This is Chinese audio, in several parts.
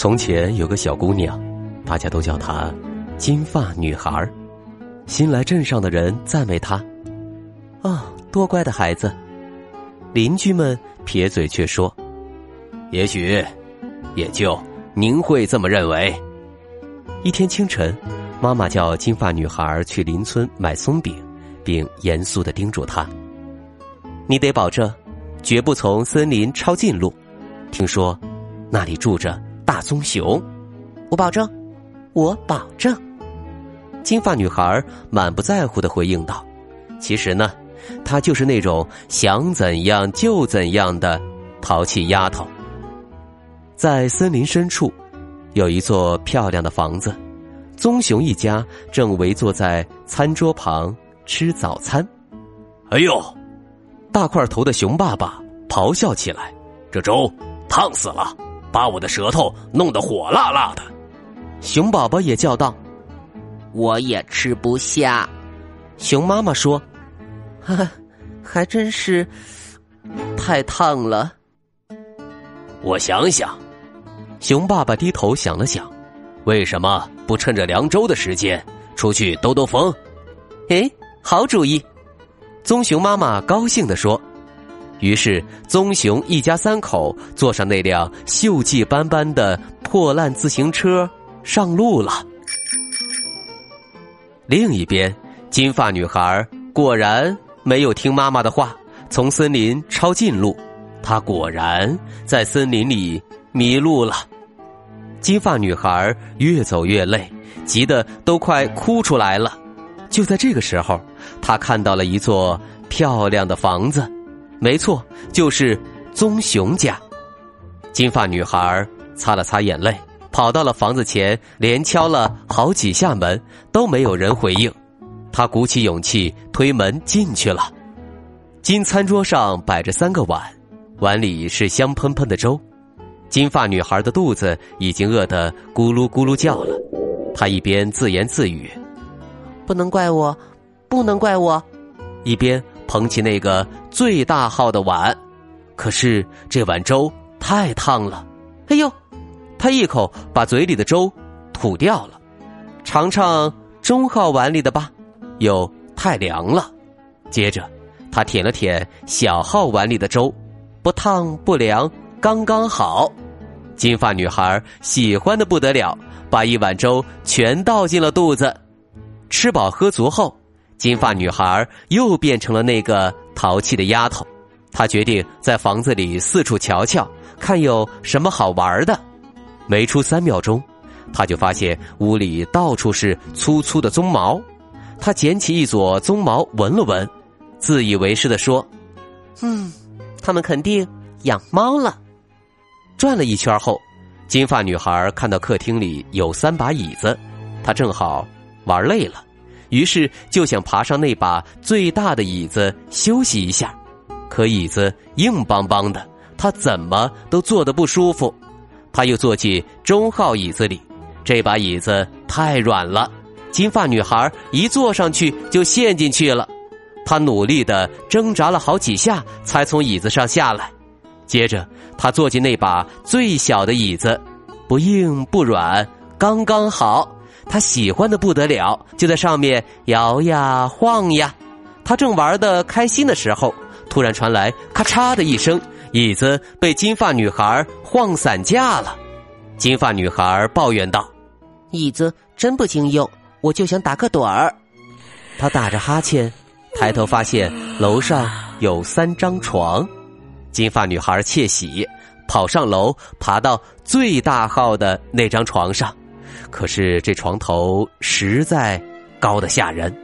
从前有个小姑娘，大家都叫她金发女孩。新来镇上的人赞美她：“哦，多乖的孩子。”邻居们撇嘴却说：“也许，也就您会这么认为。”一天清晨，妈妈叫金发女孩去邻村买松饼，并严肃的叮嘱她：“你得保证，绝不从森林抄近路。听说，那里住着。”大棕熊，我保证，我保证。金发女孩满不在乎的回应道：“其实呢，她就是那种想怎样就怎样的淘气丫头。”在森林深处，有一座漂亮的房子，棕熊一家正围坐在餐桌旁吃早餐。哎呦，大块头的熊爸爸咆哮起来：“这粥烫死了！”把我的舌头弄得火辣辣的，熊宝宝也叫道：“我也吃不下。”熊妈妈说：“哈，还真是太烫了。”我想想，熊爸爸低头想了想，为什么不趁着凉州的时间出去兜兜风？哎，好主意！棕熊妈妈高兴地说。于是，棕熊一家三口坐上那辆锈迹斑斑的破烂自行车上路了。另一边，金发女孩果然没有听妈妈的话，从森林抄近路。她果然在森林里迷路了。金发女孩越走越累，急得都快哭出来了。就在这个时候，她看到了一座漂亮的房子。没错，就是棕熊家。金发女孩擦了擦眼泪，跑到了房子前，连敲了好几下门，都没有人回应。她鼓起勇气推门进去了。金餐桌上摆着三个碗，碗里是香喷喷的粥。金发女孩的肚子已经饿得咕噜咕噜叫了。她一边自言自语：“不能怪我，不能怪我。”一边。捧起那个最大号的碗，可是这碗粥太烫了。哎呦，他一口把嘴里的粥吐掉了。尝尝中号碗里的吧，又太凉了。接着，他舔了舔小号碗里的粥，不烫不凉，刚刚好。金发女孩喜欢的不得了，把一碗粥全倒进了肚子。吃饱喝足后。金发女孩又变成了那个淘气的丫头，她决定在房子里四处瞧瞧，看有什么好玩的。没出三秒钟，她就发现屋里到处是粗粗的鬃毛。她捡起一撮鬃毛闻了闻，自以为是的说：“嗯，他们肯定养猫了。”转了一圈后，金发女孩看到客厅里有三把椅子，她正好玩累了。于是就想爬上那把最大的椅子休息一下，可椅子硬邦邦的，他怎么都坐得不舒服。他又坐进中号椅子里，这把椅子太软了，金发女孩一坐上去就陷进去了。他努力的挣扎了好几下，才从椅子上下来。接着，他坐进那把最小的椅子，不硬不软，刚刚好。他喜欢的不得了，就在上面摇呀晃呀。他正玩的开心的时候，突然传来咔嚓的一声，椅子被金发女孩晃散架了。金发女孩抱怨道：“椅子真不经用，我就想打个盹儿。”他打着哈欠，抬头发现楼上有三张床。金发女孩窃喜，跑上楼，爬到最大号的那张床上。可是这床头实在高的吓人，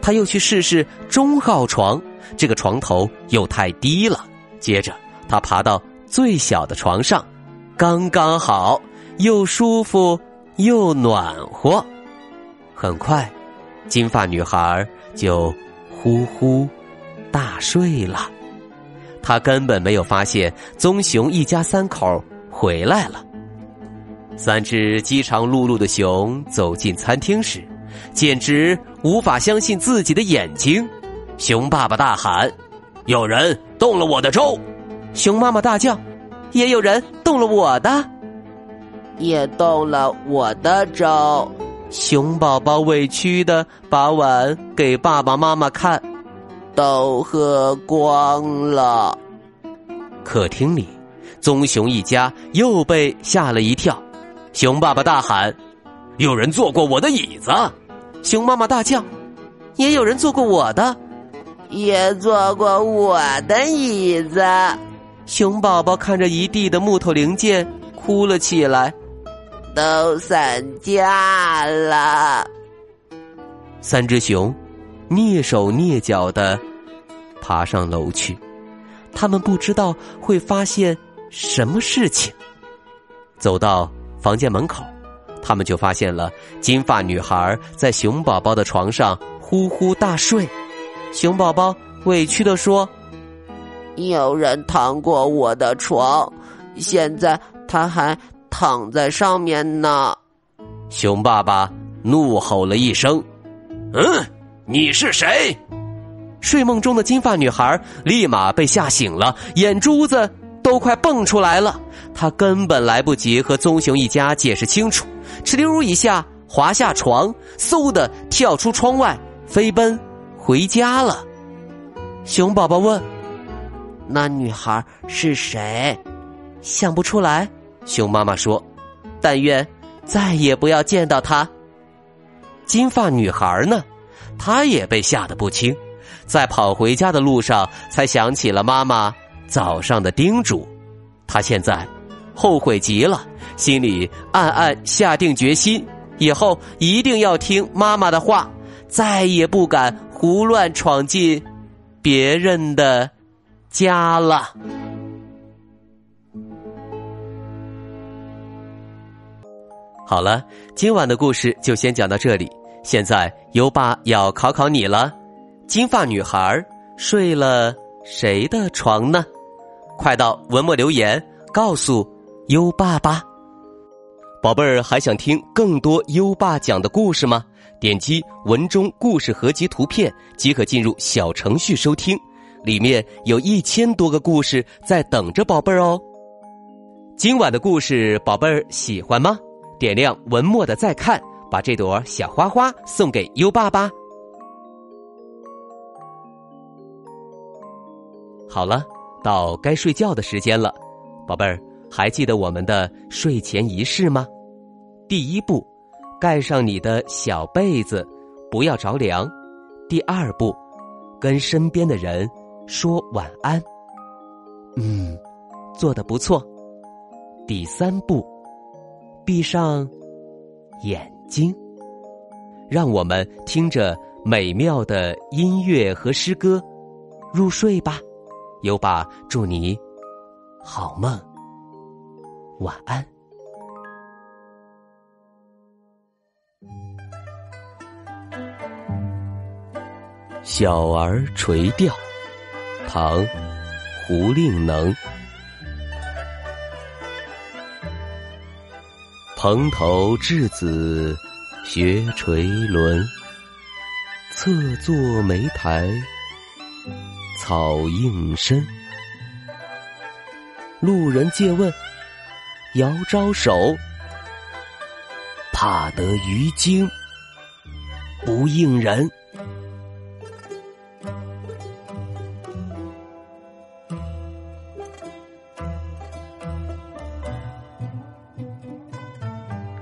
他又去试试中号床，这个床头又太低了。接着他爬到最小的床上，刚刚好，又舒服又暖和。很快，金发女孩就呼呼大睡了。她根本没有发现棕熊一家三口回来了。三只饥肠辘辘的熊走进餐厅时，简直无法相信自己的眼睛。熊爸爸大喊：“有人动了我的粥！”熊妈妈大叫：“也有人动了我的，也动了我的粥。”熊宝宝委屈的把碗给爸爸妈妈看，都喝光了。客厅里，棕熊一家又被吓了一跳。熊爸爸大喊：“有人坐过我的椅子！”熊妈妈大叫：“也有人坐过我的，也坐过我的椅子。”熊宝宝看着一地的木头零件，哭了起来。都散架了。三只熊蹑手蹑脚的爬上楼去，他们不知道会发现什么事情。走到。房间门口，他们就发现了金发女孩在熊宝宝的床上呼呼大睡。熊宝宝委屈的说：“有人躺过我的床，现在他还躺在上面呢。”熊爸爸怒吼了一声：“嗯，你是谁？”睡梦中的金发女孩立马被吓醒了，眼珠子。都快蹦出来了，他根本来不及和棕熊一家解释清楚，哧溜一下滑下床，嗖的跳出窗外，飞奔回家了。熊宝宝问：“那女孩是谁？”想不出来。熊妈妈说：“但愿再也不要见到她。”金发女孩呢？她也被吓得不轻，在跑回家的路上才想起了妈妈。早上的叮嘱，他现在后悔极了，心里暗暗下定决心，以后一定要听妈妈的话，再也不敢胡乱闯进别人的家了。好了，今晚的故事就先讲到这里。现在优爸要考考你了：金发女孩睡了谁的床呢？快到文末留言告诉优爸吧，宝贝儿还想听更多优爸讲的故事吗？点击文中故事合集图片即可进入小程序收听，里面有一千多个故事在等着宝贝儿哦。今晚的故事宝贝儿喜欢吗？点亮文末的再看，把这朵小花花送给优爸吧。好了。到该睡觉的时间了，宝贝儿，还记得我们的睡前仪式吗？第一步，盖上你的小被子，不要着凉。第二步，跟身边的人说晚安。嗯，做的不错。第三步，闭上眼睛，让我们听着美妙的音乐和诗歌入睡吧。优爸，祝你好梦，晚安。小儿垂钓，唐·胡令能。蓬头稚子学垂纶，侧坐莓苔。草映身，路人借问，遥招手，怕得鱼惊，不应人。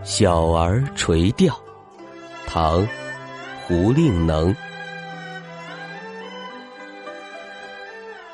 小儿垂钓，唐·胡令能。